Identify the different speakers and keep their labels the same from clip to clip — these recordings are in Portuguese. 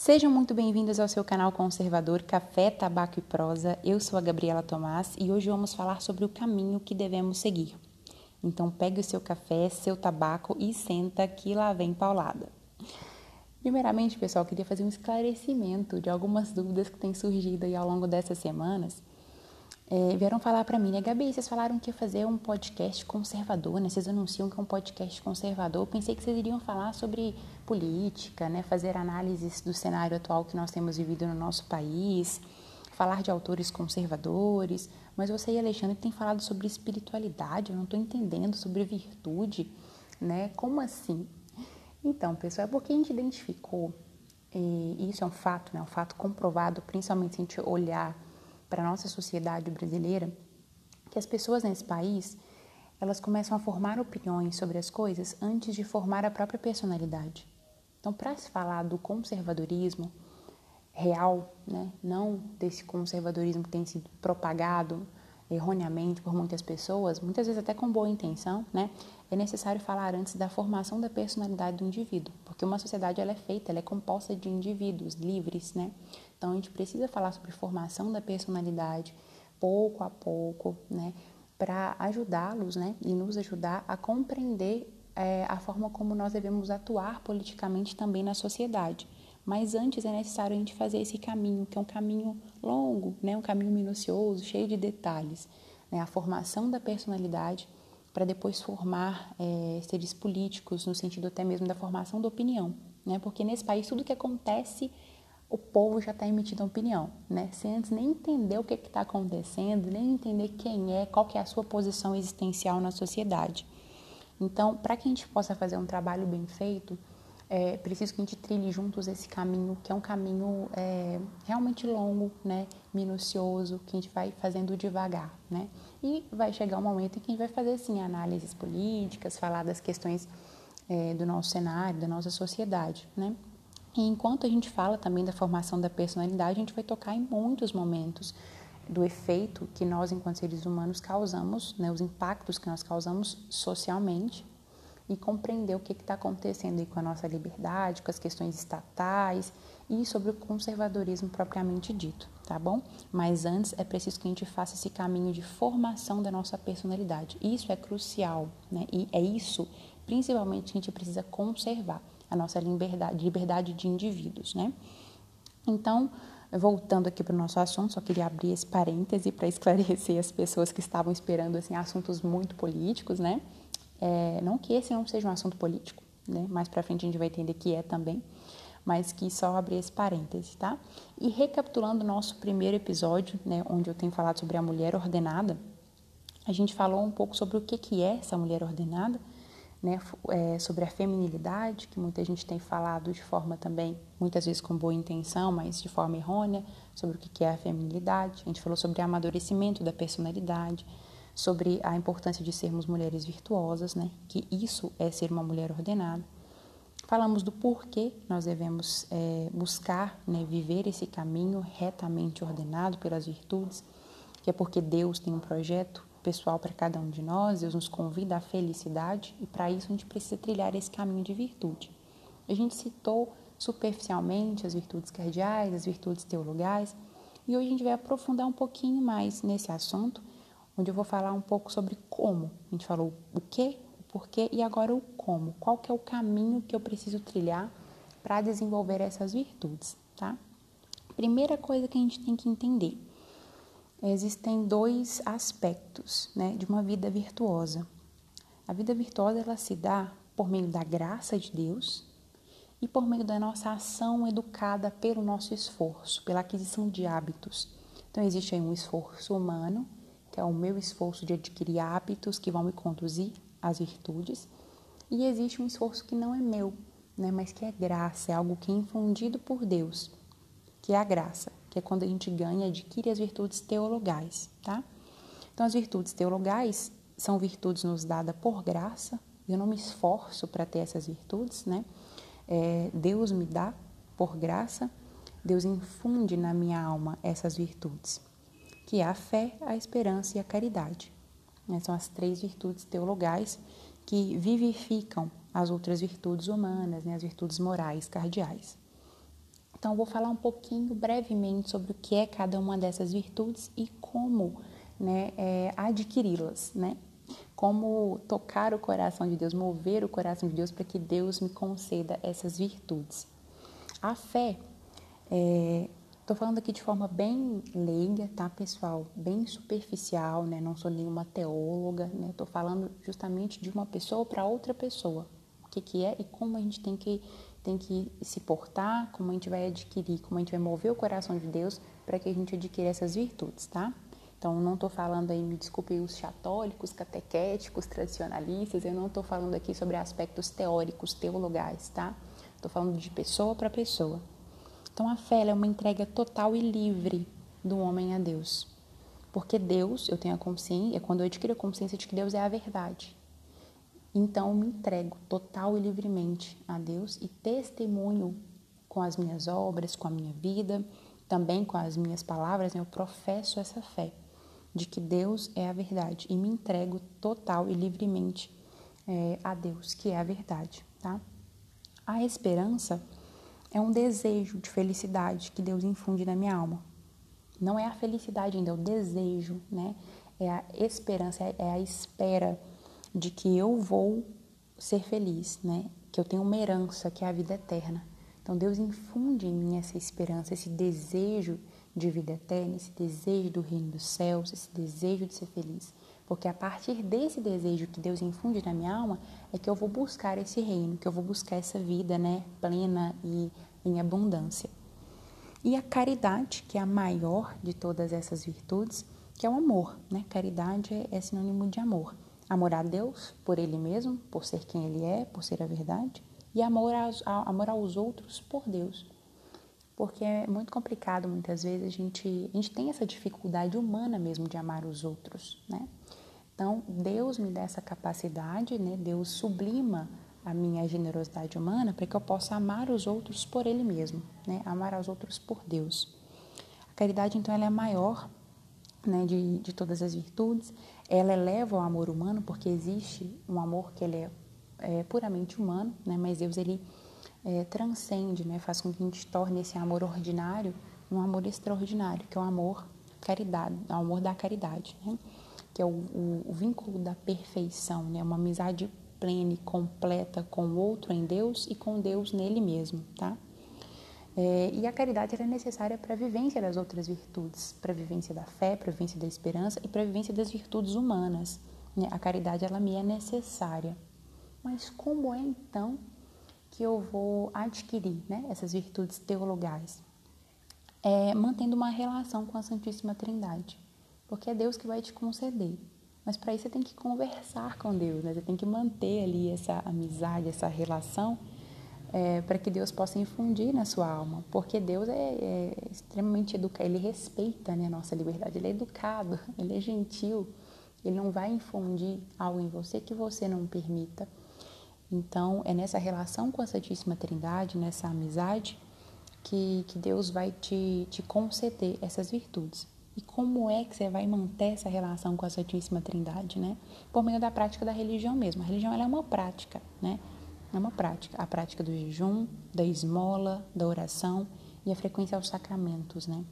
Speaker 1: Sejam muito bem-vindos ao seu canal conservador Café, Tabaco e Prosa. Eu sou a Gabriela Tomás e hoje vamos falar sobre o caminho que devemos seguir. Então pegue o seu café, seu tabaco e senta que lá vem paulada. Primeiramente, pessoal, queria fazer um esclarecimento de algumas dúvidas que têm surgido aí ao longo dessas semanas é, vieram falar para mim, né, Gabi, vocês falaram que ia fazer um podcast conservador, né? Vocês anunciam que é um podcast conservador. Eu pensei que vocês iriam falar sobre política, né? Fazer análises do cenário atual que nós temos vivido no nosso país, falar de autores conservadores. Mas você e Alexandre tem falado sobre espiritualidade, eu não estou entendendo, sobre virtude, né? Como assim? Então, pessoal, é porque a gente identificou, e isso é um fato, né? Um fato comprovado, principalmente se a gente olhar para a nossa sociedade brasileira que as pessoas nesse país elas começam a formar opiniões sobre as coisas antes de formar a própria personalidade. Então, para se falar do conservadorismo real, né, não desse conservadorismo que tem sido propagado erroneamente por muitas pessoas, muitas vezes até com boa intenção, né, é necessário falar antes da formação da personalidade do indivíduo, porque uma sociedade ela é feita, ela é composta de indivíduos livres, né? Então a gente precisa falar sobre formação da personalidade pouco a pouco, né? Para ajudá-los, né? E nos ajudar a compreender é, a forma como nós devemos atuar politicamente também na sociedade. Mas antes é necessário a gente fazer esse caminho, que é um caminho longo, né? Um caminho minucioso, cheio de detalhes, né? A formação da personalidade para depois formar é, seres políticos, no sentido até mesmo da formação da opinião, né? Porque nesse país tudo que acontece, o povo já está emitindo opinião, né? Sem antes nem entender o que está acontecendo, nem entender quem é, qual que é a sua posição existencial na sociedade. Então, para que a gente possa fazer um trabalho bem feito, é preciso que a gente trilhe juntos esse caminho, que é um caminho é, realmente longo, né? Minucioso, que a gente vai fazendo devagar, né? E vai chegar um momento em que a gente vai fazer, assim, análises políticas, falar das questões é, do nosso cenário, da nossa sociedade, né? E enquanto a gente fala também da formação da personalidade, a gente vai tocar em muitos momentos do efeito que nós, enquanto seres humanos, causamos, né, os impactos que nós causamos socialmente e compreender o que está acontecendo aí com a nossa liberdade, com as questões estatais e sobre o conservadorismo propriamente dito, tá bom? Mas antes é preciso que a gente faça esse caminho de formação da nossa personalidade. Isso é crucial, né? E é isso, principalmente, que a gente precisa conservar a nossa liberdade, liberdade de indivíduos, né? Então, voltando aqui para o nosso assunto, só queria abrir esse parêntese para esclarecer as pessoas que estavam esperando assim assuntos muito políticos, né? É, não que esse não seja um assunto político, né? Mais para frente a gente vai entender que é também, mas que só abrir esse parêntese, tá? E recapitulando o nosso primeiro episódio, né, onde eu tenho falado sobre a mulher ordenada, a gente falou um pouco sobre o que que é essa mulher ordenada, né, é, sobre a feminilidade, que muita gente tem falado de forma também, muitas vezes com boa intenção, mas de forma errônea, sobre o que é a feminilidade. A gente falou sobre o amadurecimento da personalidade, sobre a importância de sermos mulheres virtuosas, né? Que isso é ser uma mulher ordenada. Falamos do porquê nós devemos é, buscar né, viver esse caminho retamente ordenado pelas virtudes, que é porque Deus tem um projeto pessoal para cada um de nós, Deus nos convida à felicidade e para isso a gente precisa trilhar esse caminho de virtude. A gente citou superficialmente as virtudes cardeais, as virtudes teologais, e hoje a gente vai aprofundar um pouquinho mais nesse assunto onde eu vou falar um pouco sobre como. A gente falou o que, o porquê e agora o como. Qual que é o caminho que eu preciso trilhar para desenvolver essas virtudes, tá? Primeira coisa que a gente tem que entender. Existem dois aspectos, né, de uma vida virtuosa. A vida virtuosa ela se dá por meio da graça de Deus e por meio da nossa ação educada pelo nosso esforço, pela aquisição de hábitos. Então existe aí um esforço humano que é o meu esforço de adquirir hábitos que vão me conduzir às virtudes, e existe um esforço que não é meu, né, mas que é graça, é algo que é infundido por Deus, que é a graça, que é quando a gente ganha, adquire as virtudes teologais, tá? Então, as virtudes teologais são virtudes nos dadas por graça, eu não me esforço para ter essas virtudes, né? É, Deus me dá por graça, Deus infunde na minha alma essas virtudes que é a fé, a esperança e a caridade. Né? São as três virtudes teologais que vivificam as outras virtudes humanas, né? as virtudes morais, cardeais. Então, vou falar um pouquinho brevemente sobre o que é cada uma dessas virtudes e como né, é, adquiri-las, né? Como tocar o coração de Deus, mover o coração de Deus para que Deus me conceda essas virtudes. A fé, estou é, falando aqui de forma bem leiga, tá, pessoal? Bem superficial, né? Não sou nenhuma teóloga, né? Estou falando justamente de uma pessoa para outra pessoa. O que, que é e como a gente tem que tem que se portar, como a gente vai adquirir, como a gente vai mover o coração de Deus para que a gente adquira essas virtudes, tá? Então, não estou falando aí, me desculpe, os católicos, catequéticos, tradicionalistas, eu não estou falando aqui sobre aspectos teóricos, teologais, tá? Estou falando de pessoa para pessoa. Então, a fé é uma entrega total e livre do homem a Deus. Porque Deus, eu tenho a consciência, é quando eu adquiro a consciência de que Deus é a verdade. Então, me entrego total e livremente a Deus e testemunho com as minhas obras, com a minha vida, também com as minhas palavras, né? eu professo essa fé de que Deus é a verdade e me entrego total e livremente é, a Deus, que é a verdade, tá? A esperança é um desejo de felicidade que Deus infunde na minha alma. Não é a felicidade ainda, é o desejo, né? É a esperança, é a espera de que eu vou ser feliz, né? Que eu tenho uma herança, que é a vida eterna. Então Deus infunde em mim essa esperança, esse desejo de vida eterna, esse desejo do reino dos céus, esse desejo de ser feliz. Porque a partir desse desejo que Deus infunde na minha alma é que eu vou buscar esse reino, que eu vou buscar essa vida, né, plena e em abundância. E a caridade, que é a maior de todas essas virtudes, que é o amor, né? Caridade é, é sinônimo de amor. Amor a Deus por Ele mesmo, por ser quem Ele é, por ser a verdade, e amor aos, amor aos outros por Deus porque é muito complicado muitas vezes a gente a gente tem essa dificuldade humana mesmo de amar os outros, né? Então Deus me dá essa capacidade, né? Deus sublima a minha generosidade humana para que eu possa amar os outros por Ele mesmo, né? Amar aos outros por Deus. A caridade então ela é maior, né? De, de todas as virtudes, ela eleva o amor humano porque existe um amor que ele é, é puramente humano, né? Mas Deus ele é, transcende, né, faz com que a gente torne esse amor ordinário um amor extraordinário, que é o amor caridade, o amor da caridade, né? que é o, o, o, vínculo da perfeição, né? uma amizade plena e completa com o outro em Deus e com Deus nele mesmo, tá? É, e a caridade é necessária para a vivência das outras virtudes, para a vivência da fé, para a vivência da esperança e para a vivência das virtudes humanas. Né? A caridade ela me é necessária. Mas como é então que eu vou adquirir né, essas virtudes teologais? É mantendo uma relação com a Santíssima Trindade, porque é Deus que vai te conceder. Mas para isso você tem que conversar com Deus, né? você tem que manter ali essa amizade, essa relação, é, para que Deus possa infundir na sua alma, porque Deus é, é extremamente educado, ele respeita né, a nossa liberdade, ele é educado, ele é gentil, ele não vai infundir algo em você que você não permita. Então, é nessa relação com a Santíssima Trindade, nessa amizade, que, que Deus vai te, te conceder essas virtudes. E como é que você vai manter essa relação com a Santíssima Trindade, né? Por meio da prática da religião mesmo. A religião é uma prática, né? É uma prática. A prática do jejum, da esmola, da oração e a frequência aos sacramentos, né?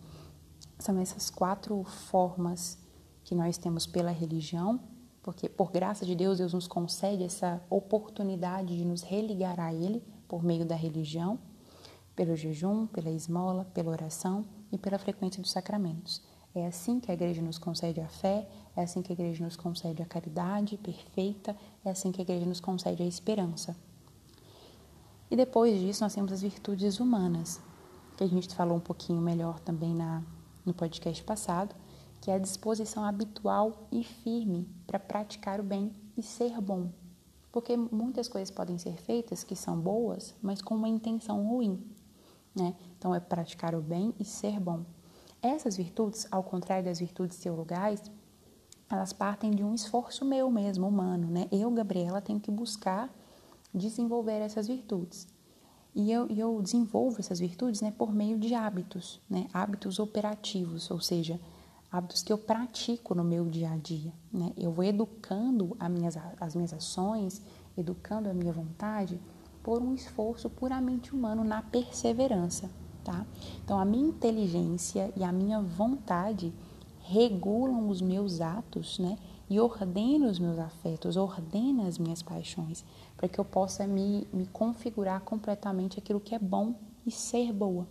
Speaker 1: São essas quatro formas que nós temos pela religião porque por graça de Deus, Deus nos concede essa oportunidade de nos religar a Ele por meio da religião, pelo jejum, pela esmola, pela oração e pela frequência dos sacramentos. É assim que a igreja nos concede a fé, é assim que a igreja nos concede a caridade perfeita, é assim que a igreja nos concede a esperança. E depois disso, nós temos as virtudes humanas, que a gente falou um pouquinho melhor também na, no podcast passado, que é a disposição habitual e firme para praticar o bem e ser bom. Porque muitas coisas podem ser feitas que são boas, mas com uma intenção ruim. Né? Então, é praticar o bem e ser bom. Essas virtudes, ao contrário das virtudes teologais, elas partem de um esforço meu mesmo, humano. Né? Eu, Gabriela, tenho que buscar desenvolver essas virtudes. E eu, eu desenvolvo essas virtudes né, por meio de hábitos, né? hábitos operativos, ou seja, hábitos que eu pratico no meu dia a dia. Né? Eu vou educando as minhas, as minhas ações, educando a minha vontade por um esforço puramente humano na perseverança. tá? Então, a minha inteligência e a minha vontade regulam os meus atos, né? E ordena os meus afetos, ordena as minhas paixões, para que eu possa me, me configurar completamente aquilo que é bom e ser boa.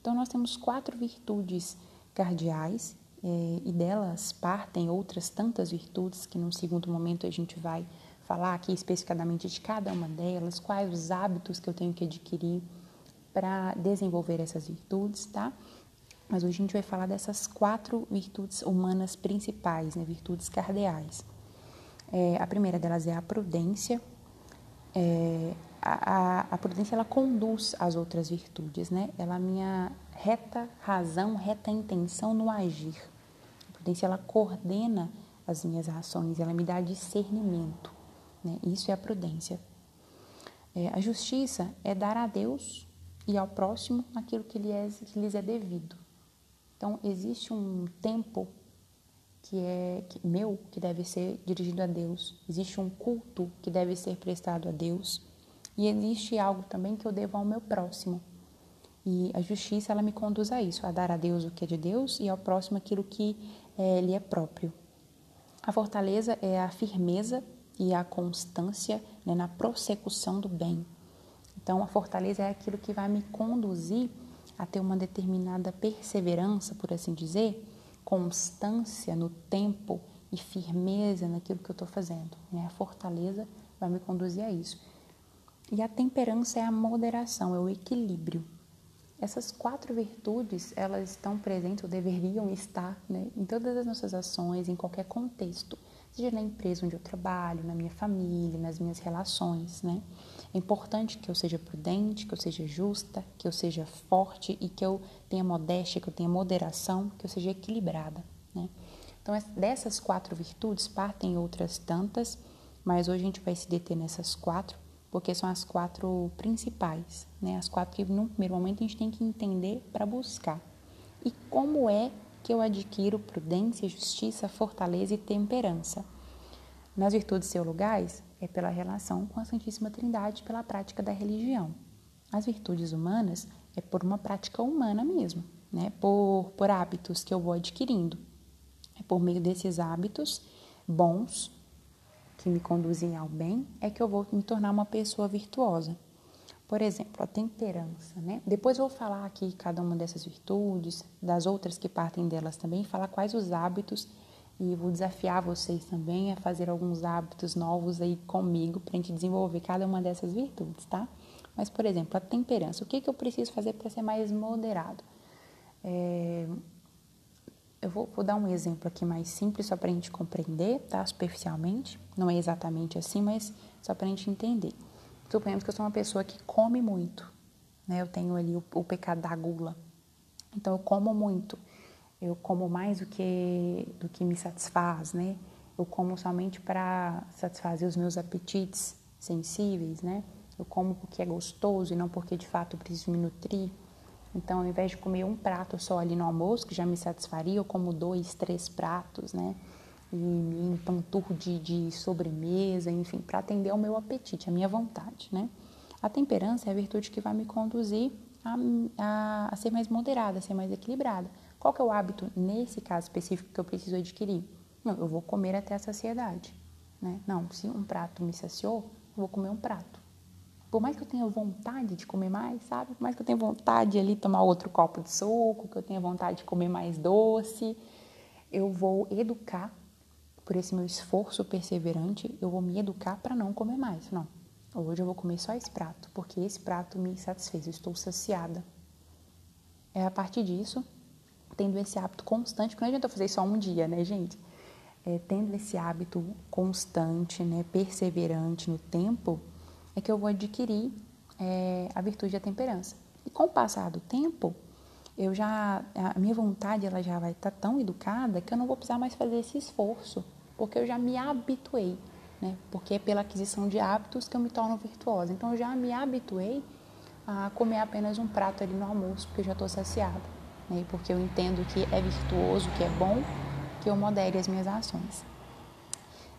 Speaker 1: Então, nós temos quatro virtudes cardeais é, e delas partem outras tantas virtudes que, num segundo momento, a gente vai falar aqui especificadamente de cada uma delas, quais os hábitos que eu tenho que adquirir para desenvolver essas virtudes, tá? Mas hoje a gente vai falar dessas quatro virtudes humanas principais, né? virtudes cardeais. É, a primeira delas é a prudência. É, a, a, a, prudência ela conduz as outras virtudes, né? Ela é minha reta razão, reta intenção no agir. A prudência ela coordena as minhas ações, ela me dá discernimento, né? Isso é a prudência. É, a justiça é dar a Deus e ao próximo aquilo que, lhe é, que lhes é devido. Então, existe um tempo que é meu, que deve ser dirigido a Deus. Existe um culto que deve ser prestado a Deus. E existe algo também que eu devo ao meu próximo. E a justiça, ela me conduz a isso, a dar a Deus o que é de Deus e ao próximo aquilo que é, lhe é próprio. A fortaleza é a firmeza e a constância né, na prossecução do bem. Então, a fortaleza é aquilo que vai me conduzir a ter uma determinada perseverança, por assim dizer, constância no tempo e firmeza naquilo que eu estou fazendo. Né? A fortaleza vai me conduzir a isso. E a temperança é a moderação, é o equilíbrio. Essas quatro virtudes, elas estão presentes, ou deveriam estar, né, em todas as nossas ações, em qualquer contexto seja na empresa onde eu trabalho, na minha família, nas minhas relações, né? É importante que eu seja prudente, que eu seja justa, que eu seja forte e que eu tenha modéstia, que eu tenha moderação, que eu seja equilibrada, né? Então, dessas quatro virtudes partem outras tantas, mas hoje a gente vai se deter nessas quatro, porque são as quatro principais, né? As quatro que, no primeiro momento, a gente tem que entender para buscar. E como é que eu adquiro prudência, justiça, fortaleza e temperança. Nas virtudes teologais, é pela relação com a Santíssima Trindade, pela prática da religião. As virtudes humanas é por uma prática humana mesmo, né? por, por hábitos que eu vou adquirindo. É por meio desses hábitos bons, que me conduzem ao bem, é que eu vou me tornar uma pessoa virtuosa. Por exemplo, a temperança, né? Depois eu vou falar aqui cada uma dessas virtudes, das outras que partem delas também, falar quais os hábitos e vou desafiar vocês também a fazer alguns hábitos novos aí comigo para a gente desenvolver cada uma dessas virtudes, tá? Mas, por exemplo, a temperança, o que, que eu preciso fazer para ser mais moderado? É... Eu vou, vou, dar um exemplo aqui mais simples, só para a gente compreender, tá? Superficialmente, não é exatamente assim, mas só para a gente entender. Suponhamos que eu sou uma pessoa que come muito, né? Eu tenho ali o, o pecado da gula. Então eu como muito. Eu como mais do que do que me satisfaz, né? Eu como somente para satisfazer os meus apetites sensíveis, né? Eu como porque é gostoso e não porque de fato eu preciso me nutrir. Então, ao invés de comer um prato só ali no almoço, que já me satisfaria, eu como dois, três pratos, né? E me empanturro de, de sobremesa, enfim, para atender ao meu apetite, à minha vontade, né? A temperança é a virtude que vai me conduzir a, a, a, ser mais moderada, a ser mais equilibrada. Qual que é o hábito, nesse caso específico, que eu preciso adquirir? Não, eu vou comer até a saciedade, né? Não, se um prato me saciou, eu vou comer um prato. Por mais que eu tenha vontade de comer mais, sabe? Por mais que eu tenha vontade de tomar outro copo de suco, que eu tenha vontade de comer mais doce, eu vou educar por esse meu esforço perseverante, eu vou me educar para não comer mais. Não. Hoje eu vou comer só esse prato, porque esse prato me satisfez, eu estou saciada. É a partir disso, tendo esse hábito constante, porque não adianta eu fazer só um dia, né, gente? É, tendo esse hábito constante, né, perseverante no tempo, é que eu vou adquirir é, a virtude da temperança. E com o passar do tempo, eu já a minha vontade ela já vai estar tá tão educada que eu não vou precisar mais fazer esse esforço porque eu já me habituei, né? Porque é pela aquisição de hábitos que eu me torno virtuosa. Então eu já me habituei a comer apenas um prato ali no almoço, porque eu já estou saciada, né? Porque eu entendo que é virtuoso, que é bom, que eu modere as minhas ações.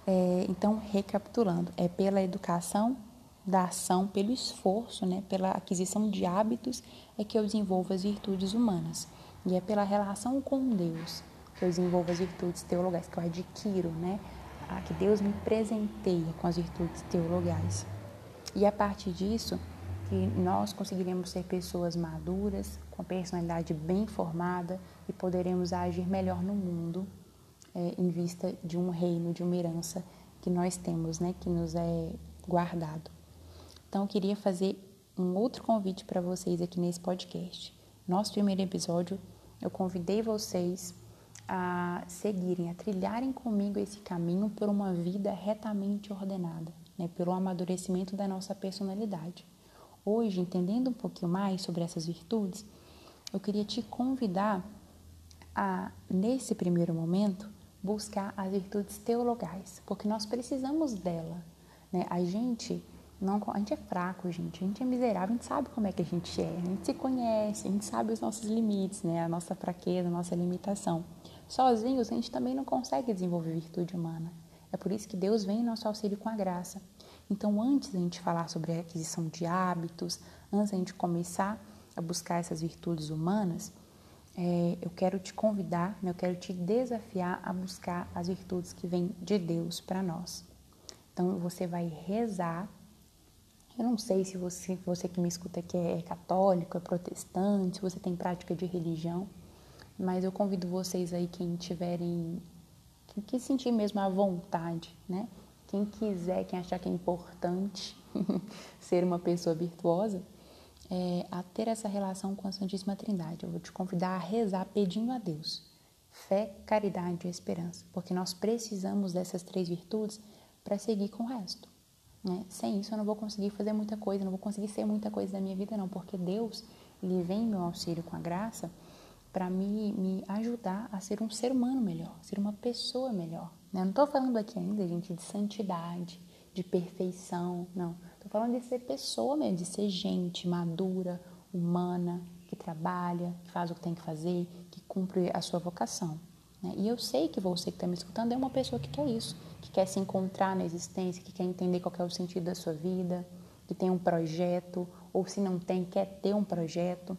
Speaker 1: É, então, recapitulando, é pela educação da ação, pelo esforço, né, pela aquisição de hábitos, é que eu desenvolvo as virtudes humanas. E é pela relação com Deus que eu desenvolvo as virtudes teologais, que eu adquiro, né, que Deus me presenteia com as virtudes teologais. E a partir disso, que nós conseguiremos ser pessoas maduras, com personalidade bem formada e poderemos agir melhor no mundo é, em vista de um reino, de uma herança que nós temos, né, que nos é guardado. Então, eu queria fazer um outro convite para vocês aqui nesse podcast. Nosso primeiro episódio, eu convidei vocês a seguirem, a trilharem comigo esse caminho por uma vida retamente ordenada, né, pelo amadurecimento da nossa personalidade. Hoje, entendendo um pouquinho mais sobre essas virtudes, eu queria te convidar a, nesse primeiro momento, buscar as virtudes teologais, porque nós precisamos dela. Né? A gente não, a gente é fraco, gente. A gente é miserável, a gente sabe como é que a gente é. A gente se conhece, a gente sabe os nossos limites, né? A nossa fraqueza, a nossa limitação. Sozinhos, a gente também não consegue desenvolver virtude humana. É por isso que Deus vem em nosso auxílio com a graça. Então, antes da gente falar sobre a aquisição de hábitos, antes da gente começar a buscar essas virtudes humanas, é, eu quero te convidar, né, eu quero te desafiar a buscar as virtudes que vêm de Deus para nós. Então, você vai rezar. Eu não sei se você, você que me escuta aqui é católico, é protestante, se você tem prática de religião, mas eu convido vocês aí, quem tiverem, quem que sentir mesmo a vontade, né? Quem quiser, quem achar que é importante ser uma pessoa virtuosa, é, a ter essa relação com a Santíssima Trindade. Eu vou te convidar a rezar pedindo a Deus fé, caridade e esperança, porque nós precisamos dessas três virtudes para seguir com o resto. Né? Sem isso eu não vou conseguir fazer muita coisa, não vou conseguir ser muita coisa da minha vida não, porque Deus ele vem em meu auxílio com a graça para me, me ajudar a ser um ser humano melhor, ser uma pessoa melhor. Né? Não estou falando aqui ainda, gente, de santidade, de perfeição, não. Estou falando de ser pessoa mesmo, de ser gente madura, humana, que trabalha, que faz o que tem que fazer, que cumpre a sua vocação. Né? E eu sei que você que está me escutando é uma pessoa que quer isso, que quer se encontrar na existência, que quer entender qual é o sentido da sua vida, que tem um projeto, ou se não tem, quer ter um projeto.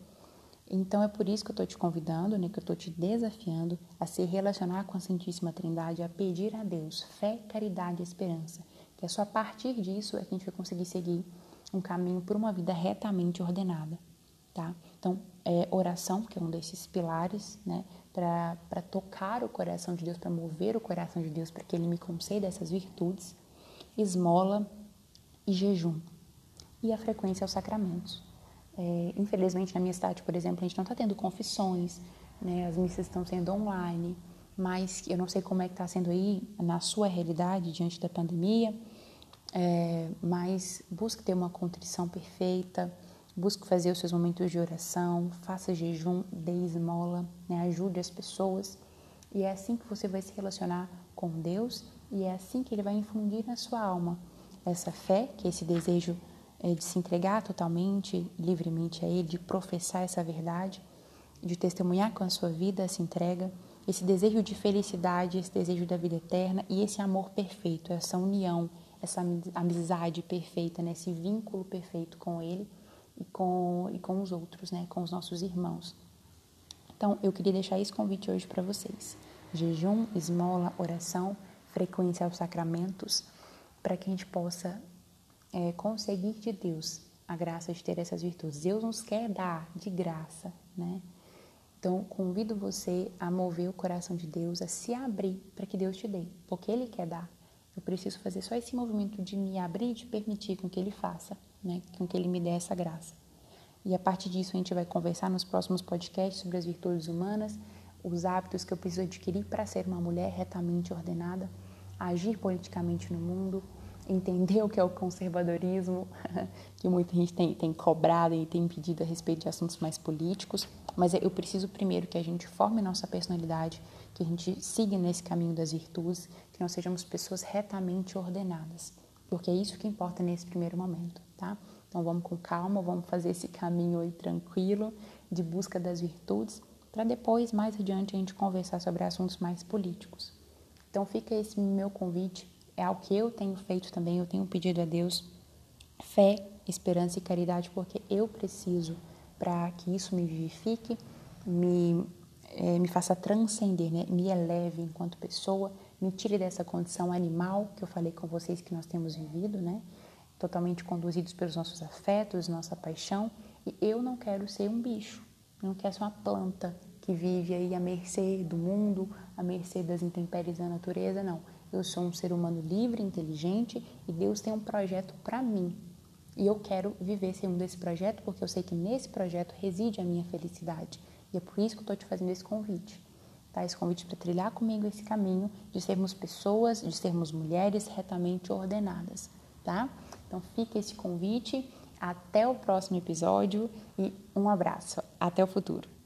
Speaker 1: Então é por isso que eu estou te convidando, né, que eu estou te desafiando a se relacionar com a Santíssima Trindade, a pedir a Deus fé, caridade e esperança. Que é só a partir disso é que a gente vai conseguir seguir um caminho por uma vida retamente ordenada, tá? Então, é, oração, que é um desses pilares, né, para tocar o coração de Deus, para mover o coração de Deus, para que Ele me conceda essas virtudes, esmola e jejum. E a frequência aos sacramentos. É, infelizmente, na minha cidade, por exemplo, a gente não está tendo confissões, né? as missas estão sendo online, mas eu não sei como é que está sendo aí na sua realidade diante da pandemia, é, mas busque ter uma contrição perfeita, busque fazer os seus momentos de oração, faça jejum, dê esmola, né? ajude as pessoas, e é assim que você vai se relacionar com Deus e é assim que Ele vai infundir na sua alma essa fé, que é esse desejo é, de se entregar totalmente, livremente a Ele, de professar essa verdade, de testemunhar com a sua vida essa entrega, esse desejo de felicidade, esse desejo da vida eterna e esse amor perfeito, essa união, essa amizade perfeita, né? esse vínculo perfeito com Ele e com, e com os outros, né? com os nossos irmãos. Então, eu queria deixar esse convite hoje para vocês. Jejum, esmola, oração, frequência aos sacramentos, para que a gente possa é, conseguir de Deus a graça de ter essas virtudes. Deus nos quer dar de graça, né? Então, convido você a mover o coração de Deus, a se abrir para que Deus te dê, porque Ele quer dar. Eu preciso fazer só esse movimento de me abrir e de permitir com que Ele faça, né? com que Ele me dê essa graça. E a partir disso, a gente vai conversar nos próximos podcasts sobre as virtudes humanas, os hábitos que eu preciso adquirir para ser uma mulher retamente ordenada, agir politicamente no mundo, entender o que é o conservadorismo, que muita gente tem, tem cobrado e tem pedido a respeito de assuntos mais políticos, mas eu preciso primeiro que a gente forme nossa personalidade, que a gente siga nesse caminho das virtudes, que nós sejamos pessoas retamente ordenadas, porque é isso que importa nesse primeiro momento, tá? Então vamos com calma, vamos fazer esse caminho aí tranquilo de busca das virtudes, para depois, mais adiante, a gente conversar sobre assuntos mais políticos. Então fica esse meu convite é algo que eu tenho feito também, eu tenho pedido a Deus fé, esperança e caridade, porque eu preciso para que isso me vivifique, me, é, me faça transcender, né? me eleve enquanto pessoa, me tire dessa condição animal que eu falei com vocês que nós temos vivido, né? Totalmente conduzidos pelos nossos afetos, nossa paixão, e eu não quero ser um bicho, não quero ser uma planta que vive aí à mercê do mundo, à mercê das intempéries da natureza, não. Eu sou um ser humano livre, inteligente e Deus tem um projeto para mim. E eu quero viver segundo desse projeto porque eu sei que nesse projeto reside a minha felicidade. E é por isso que eu estou te fazendo esse convite. Tá? Esse convite para trilhar comigo esse caminho de sermos pessoas, de sermos mulheres retamente ordenadas. Tá? Então fica esse convite. Até o próximo episódio e um abraço. Até o futuro.